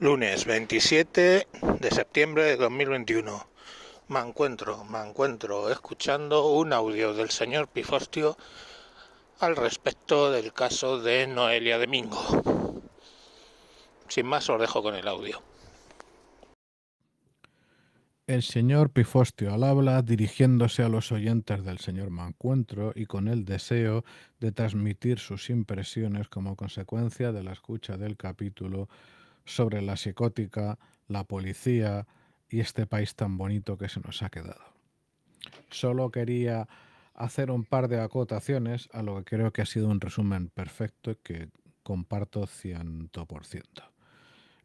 Lunes 27 de septiembre de 2021. Me encuentro, me encuentro escuchando un audio del señor Pifostio al respecto del caso de Noelia Domingo. Sin más, os dejo con el audio. El señor Pifostio al habla dirigiéndose a los oyentes del señor Mancuentro y con el deseo de transmitir sus impresiones como consecuencia de la escucha del capítulo sobre la psicótica, la policía y este país tan bonito que se nos ha quedado. Solo quería hacer un par de acotaciones a lo que creo que ha sido un resumen perfecto y que comparto 100%.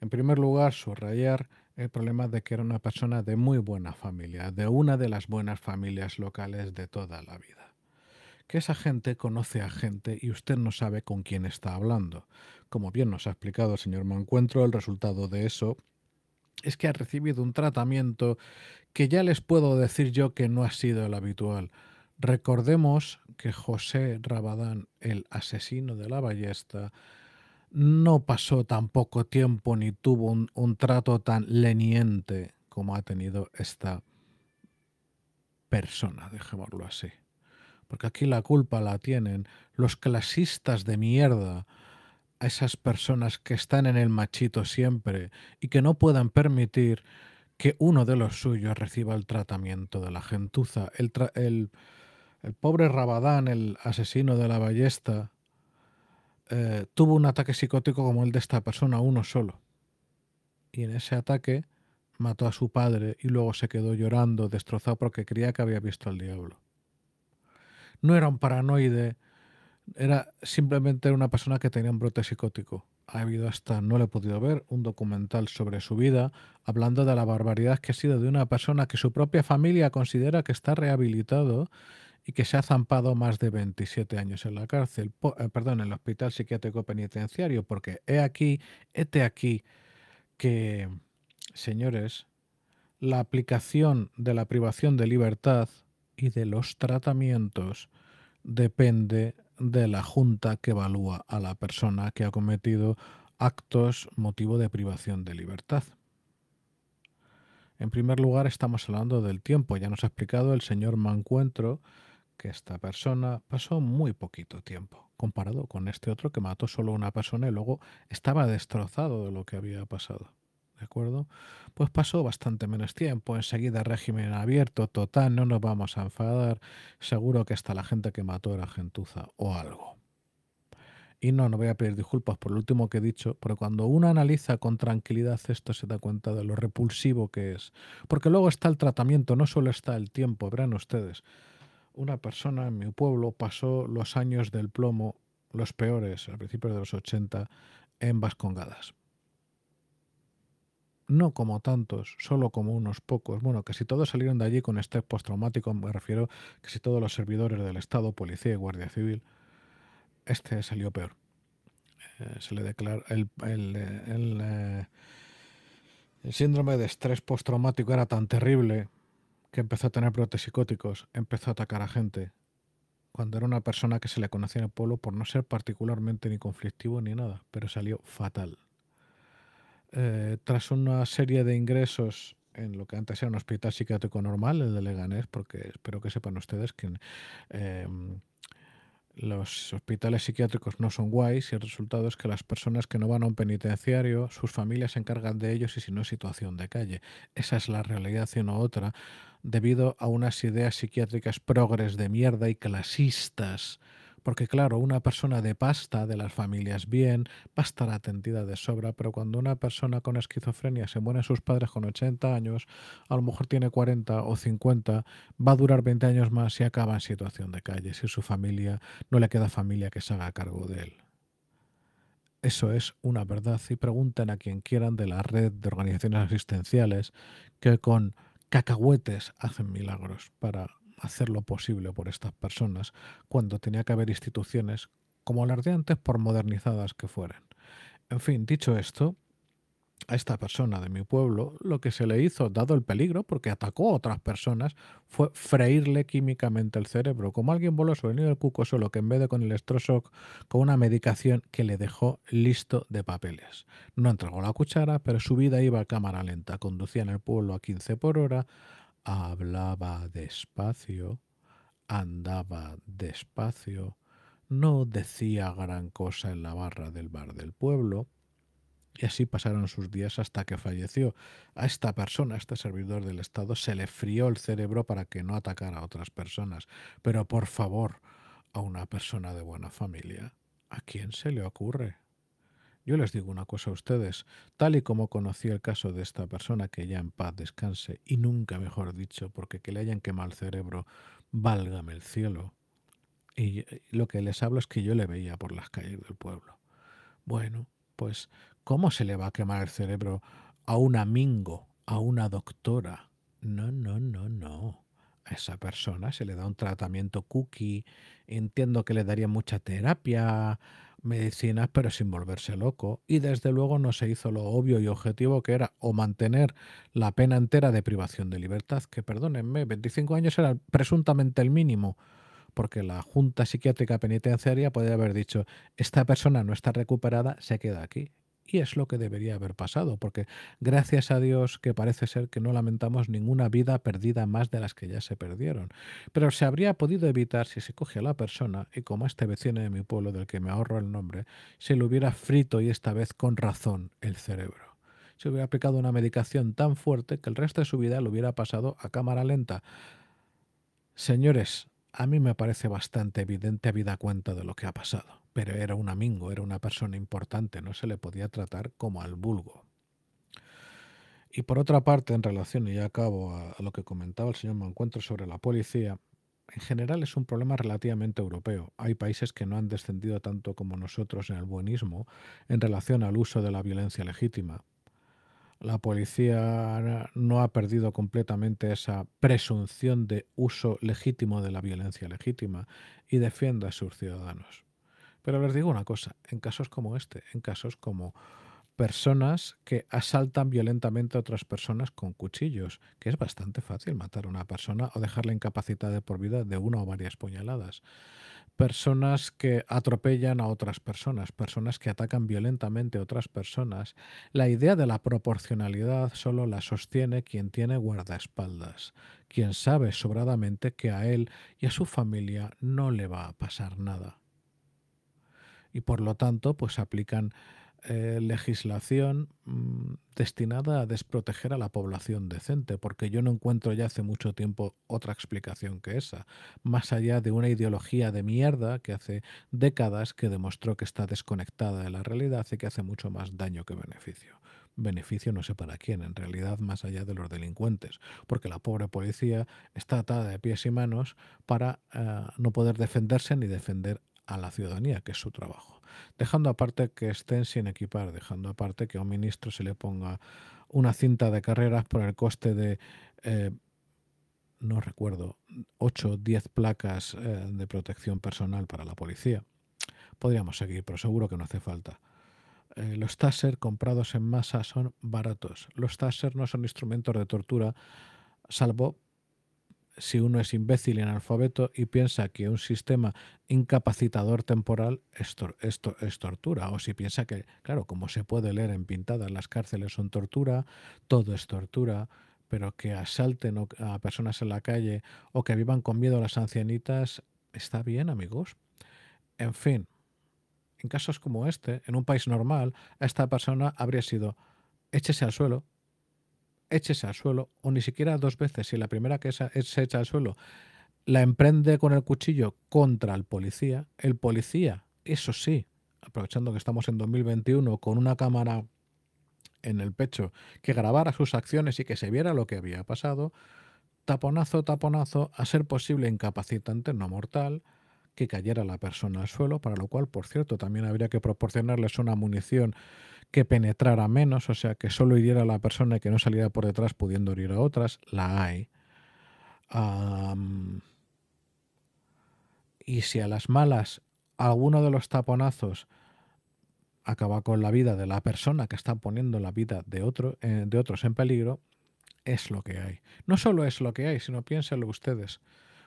En primer lugar, subrayar el problema de que era una persona de muy buena familia, de una de las buenas familias locales de toda la vida. Que esa gente conoce a gente y usted no sabe con quién está hablando. Como bien nos ha explicado el señor Mancuentro, el resultado de eso es que ha recibido un tratamiento que ya les puedo decir yo que no ha sido el habitual. Recordemos que José Rabadán, el asesino de la ballesta, no pasó tan poco tiempo ni tuvo un, trato tan leniente como ha tenido esta persona, dejémoslo así. Porque aquí la culpa la tienen los clasistas de mierda, a esas personas que están en el machito siempre y que no puedan permitir que uno de los suyos reciba el tratamiento de la gentuza. El, pobre Rabadán, el asesino de la ballesta, eh, tuvo un ataque psicótico como el de esta persona, uno solo. Y en ese ataque mató a su padre y luego se quedó llorando, destrozado porque creía que había visto al diablo. No era un paranoide, era simplemente una persona que tenía un brote psicótico. Ha habido hasta, no lo he podido ver, un documental sobre su vida, hablando de la barbaridad que ha sido de una persona que su propia familia considera que está rehabilitado y que se ha zampado más de 27 años en la cárcel, eh, perdón, en el hospital psiquiátrico penitenciario, porque he aquí, hete aquí que, señores, la aplicación de la privación de libertad y de los tratamientos depende de la junta que evalúa a la persona que ha cometido actos motivo de privación de libertad. En primer lugar, estamos hablando del tiempo. Ya nos ha explicado el señor Mancuentro que esta persona pasó muy poquito tiempo, comparado con este otro que mató solo una persona y luego estaba destrozado de lo que había pasado. Pues pasó bastante menos tiempo, enseguida régimen abierto, total, no nos vamos a enfadar, seguro que hasta la gente que mató era gentuza o algo. Y no, no voy a pedir disculpas por lo último que he dicho, pero cuando uno analiza con tranquilidad esto se da cuenta de lo repulsivo que es. Porque luego está el tratamiento, no solo está el tiempo, verán ustedes una persona en mi pueblo pasó los años del plomo, los peores, a principios de los 80, en Vascongadas. No como tantos, solo como unos pocos. Bueno, que si todos salieron de allí con estrés postraumático, me refiero que si todos los servidores del Estado, policía y guardia civil, este salió peor. Eh, se le declara el, el, el, eh, el síndrome de estrés postraumático era tan terrible que empezó a tener brotes psicóticos, empezó a atacar a gente, cuando era una persona que se le conocía en el pueblo por no ser particularmente ni conflictivo ni nada, pero salió fatal. Eh, tras una serie de ingresos en lo que antes era un hospital psiquiátrico normal, el de Leganés, porque espero que sepan ustedes que eh, los hospitales psiquiátricos no son guays y el resultado es que las personas que no van a un penitenciario, sus familias se encargan de ellos y si no es situación de calle. Esa es la realidad y no otra debido a unas ideas psiquiátricas progres de mierda y clasistas. Porque claro, una persona de pasta, de las familias bien, va a estar atendida de sobra, pero cuando una persona con esquizofrenia se mueren sus padres con 80 años, a lo mejor tiene 40 o 50, va a durar 20 años más y acaba en situación de calle, si su familia no le queda familia que se haga cargo de él. Eso es una verdad y pregunten a quien quieran de la red de organizaciones asistenciales que con cacahuetes hacen milagros para hacer lo posible por estas personas cuando tenía que haber instituciones como las de antes por modernizadas que fueran. En fin, dicho esto, a esta persona de mi pueblo, lo que se le hizo, dado el peligro, porque atacó a otras personas, fue freírle químicamente el cerebro, como alguien voló sobre el nido del cuco, solo que en vez de con el electroshock, con una medicación que le dejó listo de papeles. No entregó la cuchara, pero su vida iba a cámara lenta, conducía en el pueblo a 15 por hora, hablaba despacio, andaba despacio, no decía gran cosa en la barra del bar del pueblo, y así pasaron sus días hasta que falleció. A esta persona, a este servidor del Estado, se le frió el cerebro para que no atacara a otras personas. Pero por favor, a una persona de buena familia, ¿a quién se le ocurre? Yo les digo una cosa a ustedes, tal y como conocí el caso de esta persona, que ya en paz descanse, y nunca mejor dicho, porque que le hayan quemado el cerebro, válgame el cielo. Y lo que les hablo es que yo le veía por las calles del pueblo. Bueno, pues ¿Cómo se le va a quemar el cerebro a un amigo, a una doctora? No, no, no, no. A esa persona se le da un tratamiento cookie. Entiendo que le daría mucha terapia, medicinas, pero sin volverse loco. Y desde luego no se hizo lo obvio y objetivo que era o mantener la pena entera de privación de libertad, que perdónenme, 25 años era presuntamente el mínimo porque la Junta Psiquiátrica Penitenciaria puede haber dicho, esta persona no está recuperada, se queda aquí. Y es lo que debería haber pasado, porque gracias a Dios que parece ser que no lamentamos ninguna vida perdida más de las que ya se perdieron. Pero se habría podido evitar si se coge a la persona, y como a este vecino de mi pueblo del que me ahorro el nombre, se le hubiera frito y esta vez con razón el cerebro. Se hubiera aplicado una medicación tan fuerte que el resto de su vida lo hubiera pasado a cámara lenta. Señores, a mí me parece bastante evidente vida cuenta de lo que ha pasado pero era un amigo, era una persona importante, no se le podía tratar como al vulgo. Y por otra parte, en relación, y ya acabo a, lo que comentaba el señor Mancuentro sobre la policía, en general es un problema relativamente europeo. Hay países que no han descendido tanto como nosotros en el buenismo en relación al uso de la violencia legítima. La policía no ha perdido completamente esa presunción de uso legítimo de la violencia legítima y defiende a sus ciudadanos. Pero les digo una cosa, en casos como este, en casos como personas que asaltan violentamente a otras personas con cuchillos, que es bastante fácil matar a una persona o dejarla incapacitada por vida de una o varias puñaladas. Personas que atropellan a otras personas, personas que atacan violentamente a otras personas. La idea de la proporcionalidad solo la sostiene quien tiene guardaespaldas, quien sabe sobradamente que a él y a su familia no le va a pasar nada y por lo tanto pues aplican eh, legislación mm, destinada a desproteger a la población decente, porque yo no encuentro ya hace mucho tiempo otra explicación que esa, más allá de una ideología de mierda que hace décadas que demostró que está desconectada de la realidad y que hace mucho más daño que beneficio. Beneficio no sé para quién, en realidad más allá de los delincuentes, porque la pobre policía está atada de pies y manos para eh, no poder defenderse ni defender a la ciudadanía, que es su trabajo. Dejando aparte que estén sin equipar, dejando aparte que a un ministro se le ponga una cinta de carreras por el coste de, eh, no recuerdo, 8 o 10 placas eh, de protección personal para la policía. Podríamos seguir, pero seguro que no hace falta. Eh, los Taser comprados en masa son baratos. Los Taser no son instrumentos de tortura, salvo si uno es imbécil y analfabeto y piensa que un sistema incapacitador temporal es, tortura, o si piensa que, claro, como se puede leer en pintadas, las cárceles son tortura, todo es tortura, pero que asalten a personas en la calle o que vivan con miedo a las ancianitas, está bien, amigos. En fin, en casos como este, en un país normal, esta persona habría sido échese al suelo, échese al suelo, o ni siquiera dos veces, si la primera que se echa al suelo la emprende con el cuchillo contra el policía, el policía, eso sí, aprovechando que estamos en 2021, con una cámara en el pecho, que grabara sus acciones y que se viera lo que había pasado, taponazo, taponazo, a ser posible incapacitante, no mortal, que cayera la persona al suelo, para lo cual, por cierto, también habría que proporcionarles una munición que penetrara menos, o sea, que solo hiriera a la persona y que no saliera por detrás pudiendo herir a otras, la hay. y si a las malas alguno de los taponazos acaba con la vida de la persona que está poniendo la vida eh, de otros en peligro, es lo que hay. No solo es lo que hay, sino piénsenlo ustedes.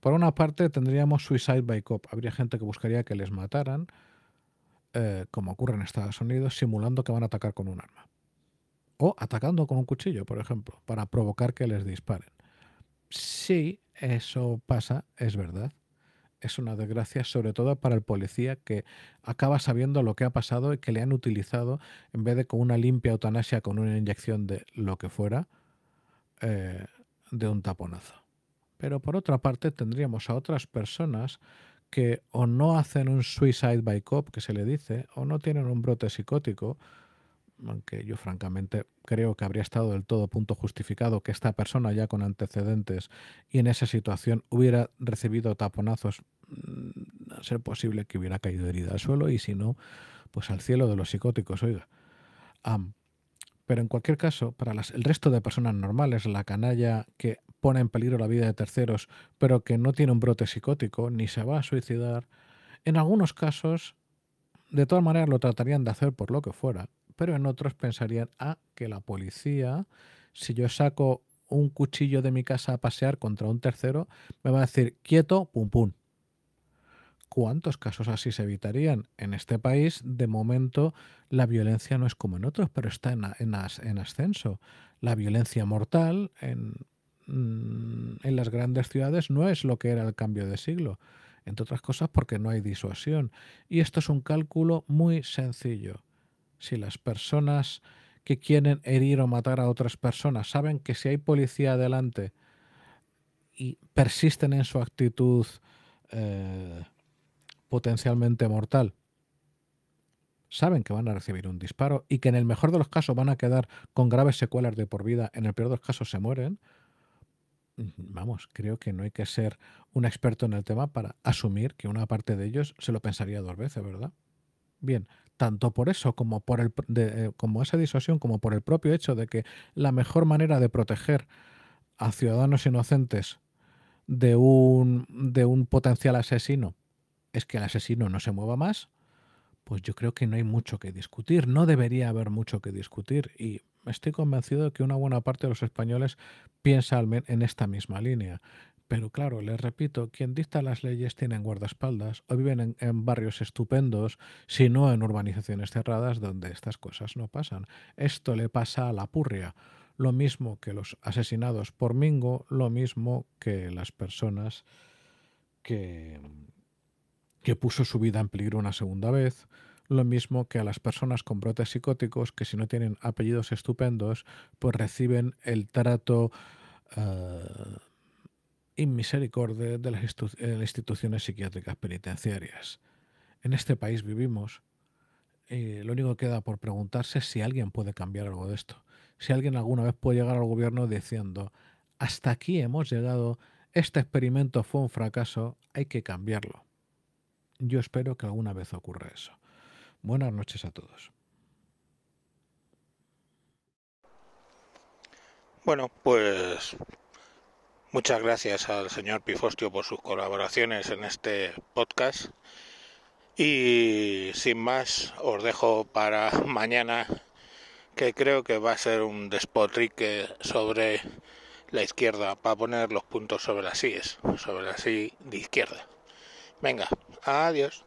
Por una parte tendríamos suicide by cop. Habría gente que buscaría que les mataran, eh, como ocurre en Estados Unidos, simulando que van a atacar con un arma. O atacando con un cuchillo, por ejemplo, para provocar que les disparen. Sí, eso pasa, es verdad. Es una desgracia, sobre todo para el policía que acaba sabiendo lo que ha pasado y que le han utilizado en vez de con una limpia eutanasia, con una inyección de lo que fuera, eh, de un taponazo. Pero por otra parte tendríamos a otras personas que o no hacen un suicide by cop, que se le dice, o no tienen un brote psicótico, aunque yo francamente creo que habría estado del todo punto justificado que esta persona ya con antecedentes y en esa situación hubiera recibido taponazos, mm, a ser posible que hubiera caído herida al suelo y si no, pues al cielo de los psicóticos, oiga. pero en cualquier caso, para el resto de personas normales, la canalla que pone en peligro la vida de terceros, pero que no tiene un brote psicótico ni se va a suicidar, en algunos casos, de todas maneras lo tratarían de hacer por lo que fuera, pero en otros pensarían, ah, que la policía, si yo saco un cuchillo de mi casa a pasear contra un tercero, me va a decir, quieto, pum pum. ¿Cuántos casos así se evitarían? En este país, de momento, la violencia no es como en otros, pero está en, en, ascenso. La violencia mortal en, mm, en las grandes ciudades no es lo que era el cambio de siglo entre otras cosas porque no hay disuasión. Y esto es un cálculo muy sencillo si las personas que quieren herir o matar a otras personas saben que si hay policía adelante y persisten en su actitud eh, potencialmente mortal, saben que van a recibir un disparo y que en el mejor de los casos van a quedar con graves secuelas de por vida, en el peor de los casos se mueren, vamos, creo que no hay que ser un experto en el tema para asumir que una parte de ellos se lo pensaría dos veces, ¿verdad? Bien, tanto por eso como por el, eh, como esa disuasión, como por el propio hecho de que la mejor manera de proteger a ciudadanos inocentes de un, de un potencial asesino es que el asesino no se mueva más, pues yo creo que no hay mucho que discutir, no debería haber mucho que discutir y estoy convencido de que una buena parte de los españoles piensa en esta misma línea. Pero claro, les repito, quien dicta las leyes tienen guardaespaldas o viven en, barrios estupendos, si no en urbanizaciones cerradas donde estas cosas no pasan. Esto le pasa a la purria. Lo mismo que los asesinados por Mingo, lo mismo que las personas que, que puso su vida en peligro una segunda vez, lo mismo que a las personas con brotes psicóticos que si no tienen apellidos estupendos, pues reciben el trato uh, inmisericordia de las instituciones psiquiátricas penitenciarias. En este país vivimos y lo único que queda por preguntarse es si alguien puede cambiar algo de esto. Si alguien alguna vez puede llegar al gobierno diciendo, hasta aquí hemos llegado, este experimento fue un fracaso, hay que cambiarlo. Yo espero que alguna vez ocurra eso. Buenas noches a todos. Bueno, pues Muchas gracias al señor Pifostio por sus colaboraciones en este podcast. Y sin más, os dejo para mañana, que creo que va a ser un despotrique sobre la izquierda, para poner los puntos sobre las síes, sobre la sí de izquierda. Venga, adiós.